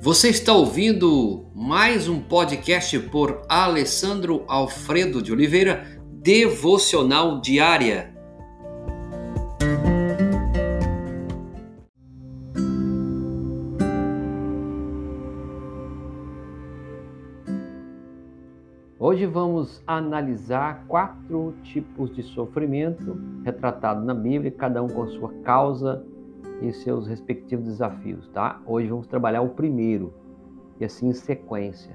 Você está ouvindo mais um podcast por Alessandro Alfredo de Oliveira, Devocional Diária. Hoje vamos analisar quatro tipos de sofrimento retratados na Bíblia, cada um com sua causa e seus respectivos desafios, tá? Hoje vamos trabalhar o primeiro e assim em sequência.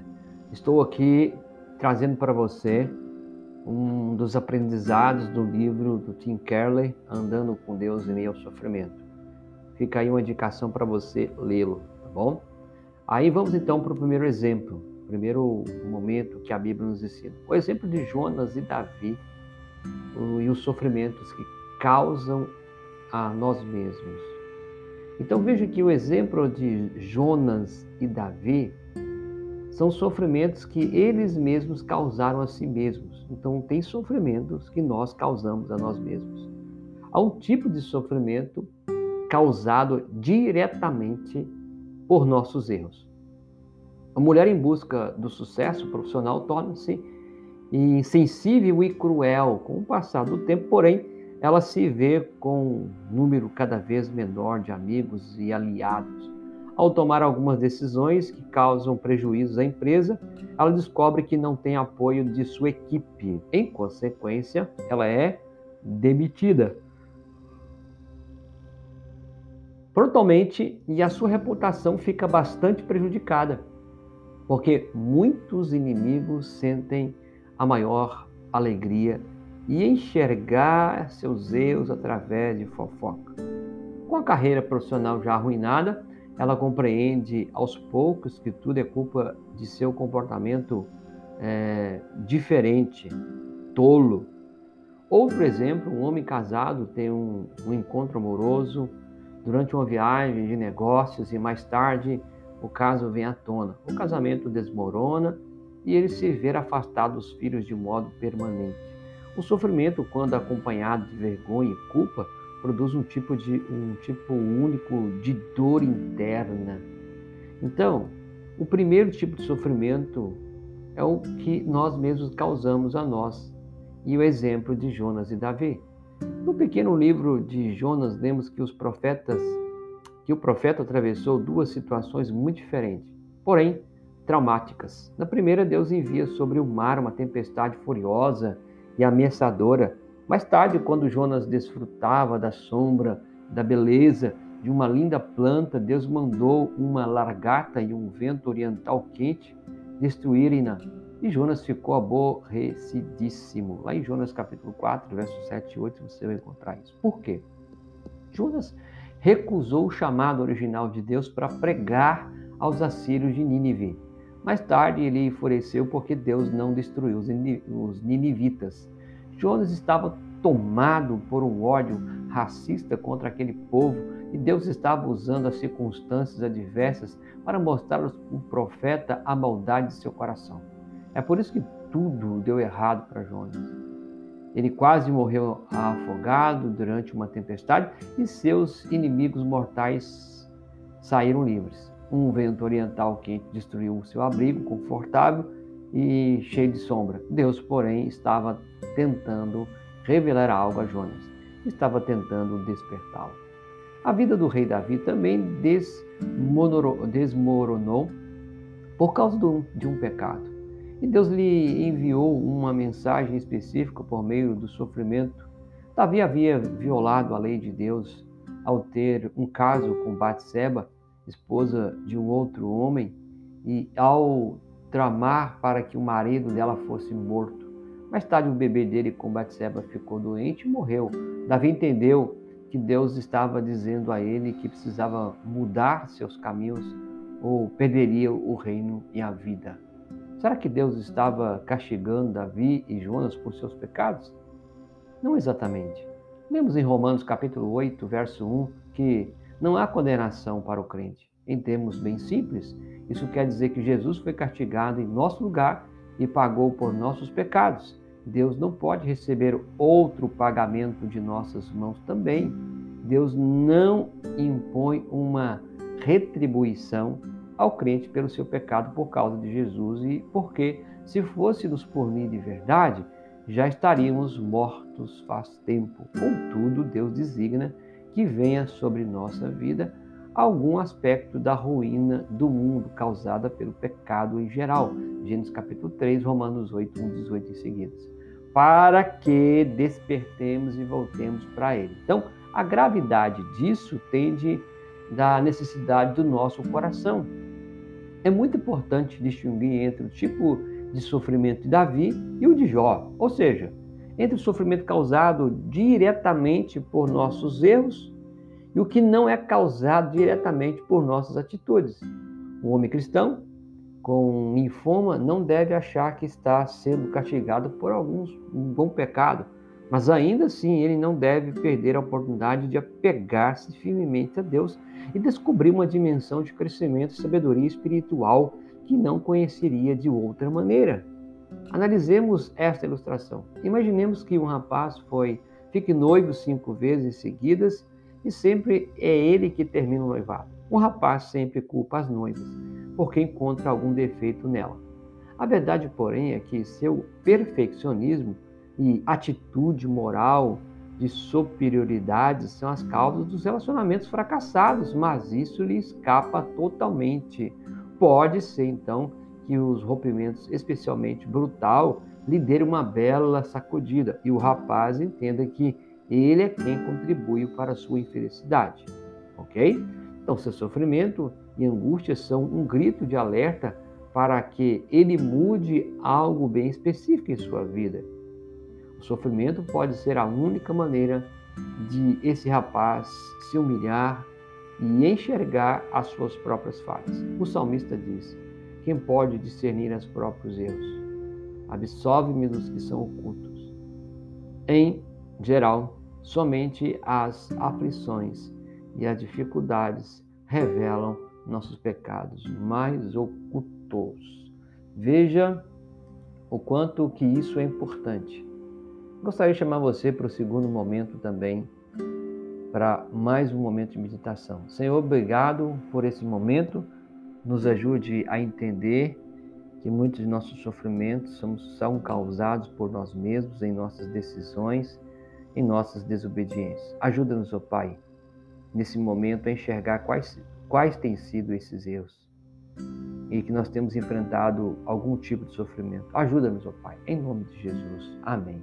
Estou aqui trazendo para você um dos aprendizados do livro do Tim Keller, Andando com Deus em meio ao sofrimento. Fica aí uma indicação para você lê-lo, tá bom? Aí vamos então para o primeiro exemplo, primeiro momento que a Bíblia nos ensina. O exemplo de Jonas e Davi e os sofrimentos que causam a nós mesmos. Então veja que o exemplo de Jonas e Davi são sofrimentos que eles mesmos causaram a si mesmos. Então tem sofrimentos que nós causamos a nós mesmos. Há um tipo de sofrimento causado diretamente por nossos erros. A mulher em busca do sucesso profissional torna-se insensível e cruel com o passar do tempo, porém ela se vê com um número cada vez menor de amigos e aliados. Ao tomar algumas decisões que causam prejuízos à empresa, ela descobre que não tem apoio de sua equipe. Em consequência, ela é demitida. Prontamente, e a sua reputação fica bastante prejudicada, porque muitos inimigos sentem a maior alegria e enxergar seus erros através de fofoca. Com a carreira profissional já arruinada, ela compreende aos poucos que tudo é culpa de seu comportamento é, diferente, tolo. Outro exemplo, um homem casado tem um, um encontro amoroso durante uma viagem de negócios e mais tarde o caso vem à tona. O casamento desmorona e ele se vê afastado dos filhos de modo permanente. O sofrimento, quando acompanhado de vergonha e culpa, produz um tipo de um tipo único de dor interna. Então, o primeiro tipo de sofrimento é o que nós mesmos causamos a nós. E o exemplo de Jonas e Davi. No pequeno livro de Jonas, lemos que os profetas que o profeta atravessou duas situações muito diferentes, porém traumáticas. Na primeira, Deus envia sobre o mar uma tempestade furiosa e ameaçadora. Mais tarde, quando Jonas desfrutava da sombra, da beleza de uma linda planta, Deus mandou uma largata e um vento oriental quente destruírem-na. E Jonas ficou aborrecidíssimo. Lá em Jonas capítulo 4, versos 7 e 8, você vai encontrar isso. Por quê? Jonas recusou o chamado original de Deus para pregar aos assírios de Nínive. Mais tarde ele enfureceu porque Deus não destruiu os ninivitas. Jonas estava tomado por um ódio racista contra aquele povo e Deus estava usando as circunstâncias adversas para mostrar ao profeta a maldade de seu coração. É por isso que tudo deu errado para Jonas. Ele quase morreu afogado durante uma tempestade e seus inimigos mortais saíram livres. Um vento oriental quente destruiu o seu abrigo confortável e cheio de sombra. Deus, porém, estava tentando revelar algo a Jonas. Estava tentando despertá-lo. A vida do rei Davi também desmoronou por causa de um pecado. E Deus lhe enviou uma mensagem específica por meio do sofrimento. Davi havia violado a lei de Deus ao ter um caso com Batseba esposa de um outro homem, e ao tramar para que o marido dela fosse morto. Mais tarde, o bebê dele com Batseba ficou doente e morreu. Davi entendeu que Deus estava dizendo a ele que precisava mudar seus caminhos ou perderia o reino e a vida. Será que Deus estava castigando Davi e Jonas por seus pecados? Não exatamente. Lemos em Romanos capítulo 8, verso 1, que não há condenação para o crente. Em termos bem simples, isso quer dizer que Jesus foi castigado em nosso lugar e pagou por nossos pecados. Deus não pode receber outro pagamento de nossas mãos também. Deus não impõe uma retribuição ao crente pelo seu pecado por causa de Jesus e porque, se fosse nos punir de verdade, já estaríamos mortos faz tempo. Contudo, Deus designa que venha sobre nossa vida algum aspecto da ruína do mundo causada pelo pecado em geral. Gênesis capítulo 3, Romanos 8, 1, 18 e seguidos. Para que despertemos e voltemos para Ele. Então, a gravidade disso tende da necessidade do nosso coração. É muito importante distinguir entre o tipo de sofrimento de Davi e o de Jó, ou seja, entre o sofrimento causado diretamente por nossos erros e o que não é causado diretamente por nossas atitudes. Um homem cristão com linfoma não deve achar que está sendo castigado por algum bom pecado, mas ainda assim ele não deve perder a oportunidade de apegar-se firmemente a Deus e descobrir uma dimensão de crescimento e sabedoria espiritual que não conheceria de outra maneira. Analisemos esta ilustração. Imaginemos que um rapaz foi fique noivo cinco vezes seguidas e sempre é ele que termina o noivado. O rapaz sempre culpa as noivas, porque encontra algum defeito nela. A verdade, porém, é que seu perfeccionismo e atitude moral de superioridade são as causas dos relacionamentos fracassados, mas isso lhe escapa totalmente. Pode ser, então, que os rompimentos, especialmente brutal, lhe dê uma bela sacudida e o rapaz entenda que ele é quem contribui para a sua infelicidade. Ok? Então, seu sofrimento e angústia são um grito de alerta para que ele mude algo bem específico em sua vida. O sofrimento pode ser a única maneira de esse rapaz se humilhar e enxergar as suas próprias falhas. O salmista diz: Quem pode discernir os próprios erros? Absolve-me dos que são ocultos. Em geral, somente as aflições e as dificuldades revelam nossos pecados mais ocultos. Veja o quanto que isso é importante. Gostaria de chamar você para o segundo momento também, para mais um momento de meditação. Senhor, obrigado por esse momento. Nos ajude a entender que muitos de nossos sofrimentos são causados por nós mesmos em nossas decisões em nossas desobediências. Ajuda-nos, ó oh Pai, nesse momento a enxergar quais, quais têm sido esses erros e que nós temos enfrentado algum tipo de sofrimento. Ajuda-nos, ó oh Pai, em nome de Jesus. Amém.